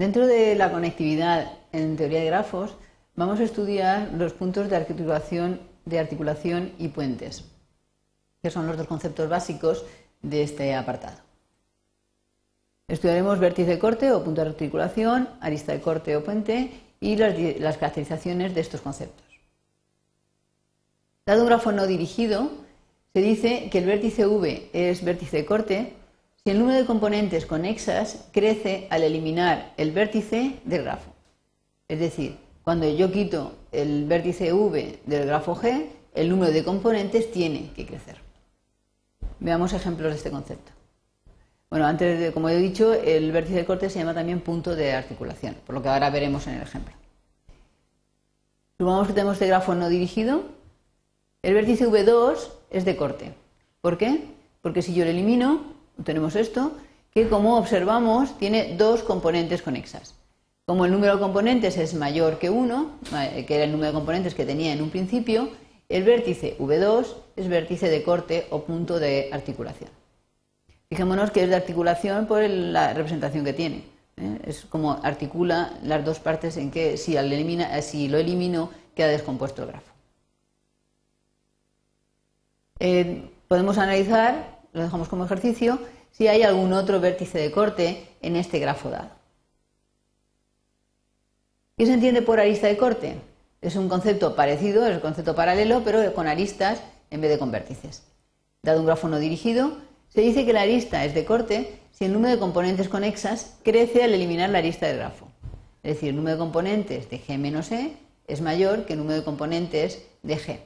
Dentro de la conectividad en teoría de grafos, vamos a estudiar los puntos de articulación, de articulación y puentes, que son los dos conceptos básicos de este apartado. Estudiaremos vértice de corte o punto de articulación, arista de corte o puente y las, las caracterizaciones de estos conceptos. Dado un grafo no dirigido, se dice que el vértice V es vértice de corte el número de componentes conexas crece al eliminar el vértice del grafo. Es decir, cuando yo quito el vértice V del grafo G, el número de componentes tiene que crecer. Veamos ejemplos de este concepto. Bueno, antes de, como he dicho, el vértice de corte se llama también punto de articulación, por lo que ahora veremos en el ejemplo. Supongamos que tenemos este grafo no dirigido. El vértice V2 es de corte. ¿Por qué? Porque si yo lo elimino, tenemos esto, que como observamos tiene dos componentes conexas. Como el número de componentes es mayor que 1, eh, que era el número de componentes que tenía en un principio, el vértice V2 es vértice de corte o punto de articulación. Fijémonos que es de articulación por la representación que tiene. ¿eh? Es como articula las dos partes en que si, si lo elimino queda descompuesto el grafo. Eh, podemos analizar lo dejamos como ejercicio, si hay algún otro vértice de corte en este grafo dado. ¿Qué se entiende por arista de corte? Es un concepto parecido, es el concepto paralelo, pero con aristas en vez de con vértices. Dado un grafo no dirigido, se dice que la arista es de corte si el número de componentes conexas crece al eliminar la arista del grafo. Es decir, el número de componentes de G menos E es mayor que el número de componentes de G,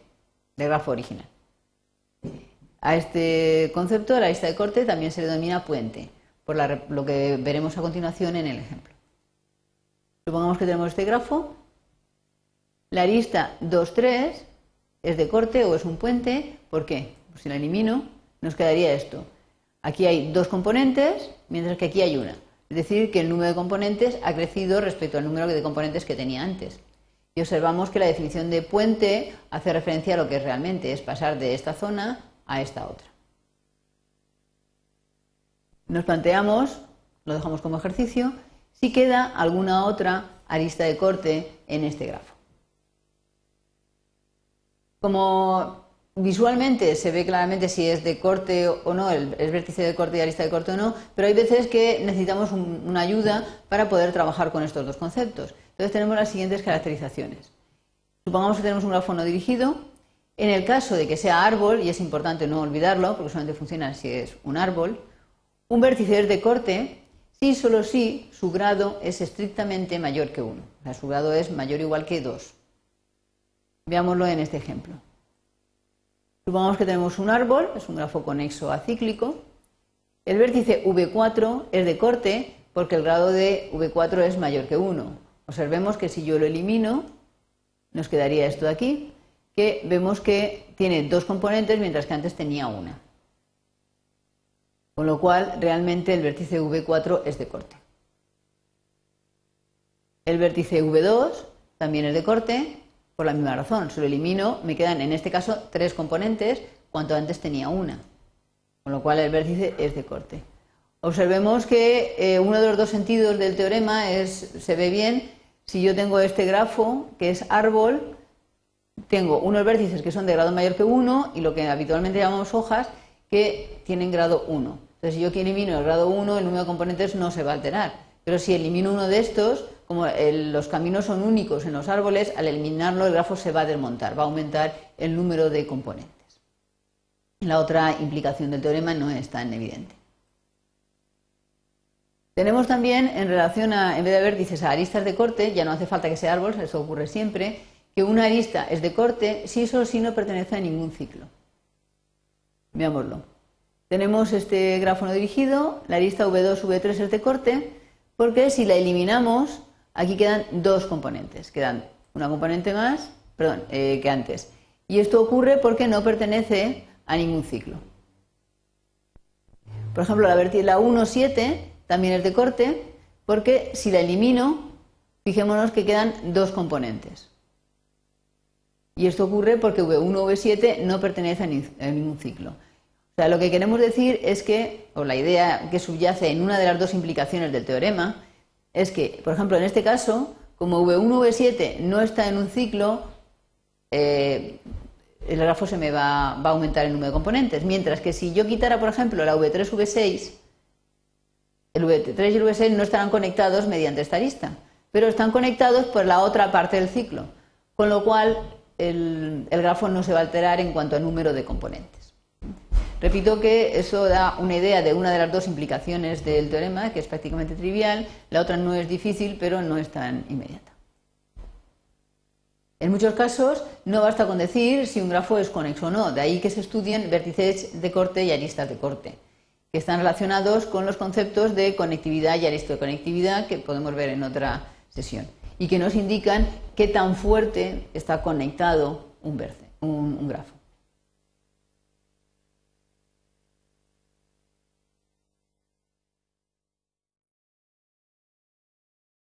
del grafo original. A este concepto, la lista de corte, también se le denomina puente, por lo que veremos a continuación en el ejemplo. Supongamos que tenemos este grafo. La arista 2, 3 es de corte o es un puente. ¿Por qué? Pues si la elimino, nos quedaría esto. Aquí hay dos componentes, mientras que aquí hay una. Es decir, que el número de componentes ha crecido respecto al número de componentes que tenía antes. Y observamos que la definición de puente hace referencia a lo que realmente es pasar de esta zona a esta otra. Nos planteamos, lo dejamos como ejercicio, si queda alguna otra arista de corte en este grafo. Como visualmente se ve claramente si es de corte o no, el, vértice de corte y arista de corte o no, pero hay veces que necesitamos una ayuda para poder trabajar con estos dos conceptos. Entonces tenemos las siguientes caracterizaciones. Supongamos que tenemos un grafo no dirigido en el caso de que sea árbol, y es importante no olvidarlo, porque solamente funciona si es un árbol, un vértice es de corte si solo si su grado es estrictamente mayor que 1. O sea, su grado es mayor o igual que 2. Veámoslo en este ejemplo. Supongamos que tenemos un árbol, es un grafo conexo acíclico. El vértice V4 es de corte porque el grado de V4 es mayor que 1. Observemos que si yo lo elimino, nos quedaría esto de aquí, que vemos que tiene dos componentes mientras que antes tenía una. Con lo cual, realmente el vértice V4 es de corte. El vértice V2 también es de corte por la misma razón. Si lo elimino, me quedan en este caso tres componentes, cuanto antes tenía una. Con lo cual el vértice es de corte. Observemos que eh, uno de los dos sentidos del teorema es, se ve bien si yo tengo este grafo, que es árbol, tengo unos vértices que son de grado mayor que 1 y lo que habitualmente llamamos hojas que tienen grado 1. Entonces, si yo elimino el grado 1, el número de componentes no se va a alterar. Pero si elimino uno de estos, como los caminos son únicos en los árboles, al eliminarlo el grafo se va a desmontar, va a aumentar el número de componentes. La otra implicación del teorema no es tan evidente. Tenemos también, en relación a, en vez de vértices, a aristas de corte, ya no hace falta que sea árbol, eso ocurre siempre, que una arista es de corte si solo si no pertenece a ningún ciclo. Veámoslo. Tenemos este grafo no dirigido, la arista V2, V3 es de corte, porque si la eliminamos, aquí quedan dos componentes. Quedan una componente más, perdón, eh, que antes. Y esto ocurre porque no pertenece a ningún ciclo. Por ejemplo, la, la 1,7 también es de corte, porque si la elimino, fijémonos que quedan dos componentes. Y esto ocurre porque V1 o V7 no pertenece a ningún ciclo. O sea, lo que queremos decir es que, o la idea que subyace en una de las dos implicaciones del teorema, es que, por ejemplo, en este caso, como V1, V7 no está en un ciclo, eh, el grafo se me va, va, a aumentar el número de componentes. Mientras que si yo quitara, por ejemplo, la V3, V6, el V3 y el V6 no estarán conectados mediante esta lista, pero están conectados por la otra parte del ciclo, con lo cual el, grafo no se va a alterar en cuanto a número de componentes. Repito que eso da una idea de una de las dos implicaciones del teorema, que es prácticamente trivial, la otra no es difícil, pero no es tan inmediata. En muchos casos no basta con decir si un grafo es conexo o no, de ahí que se estudien vértices de corte y aristas de corte, que están relacionados con los conceptos de conectividad y aristoconectividad que podemos ver en otra sesión, y que nos indican qué tan fuerte está conectado un, un grafo.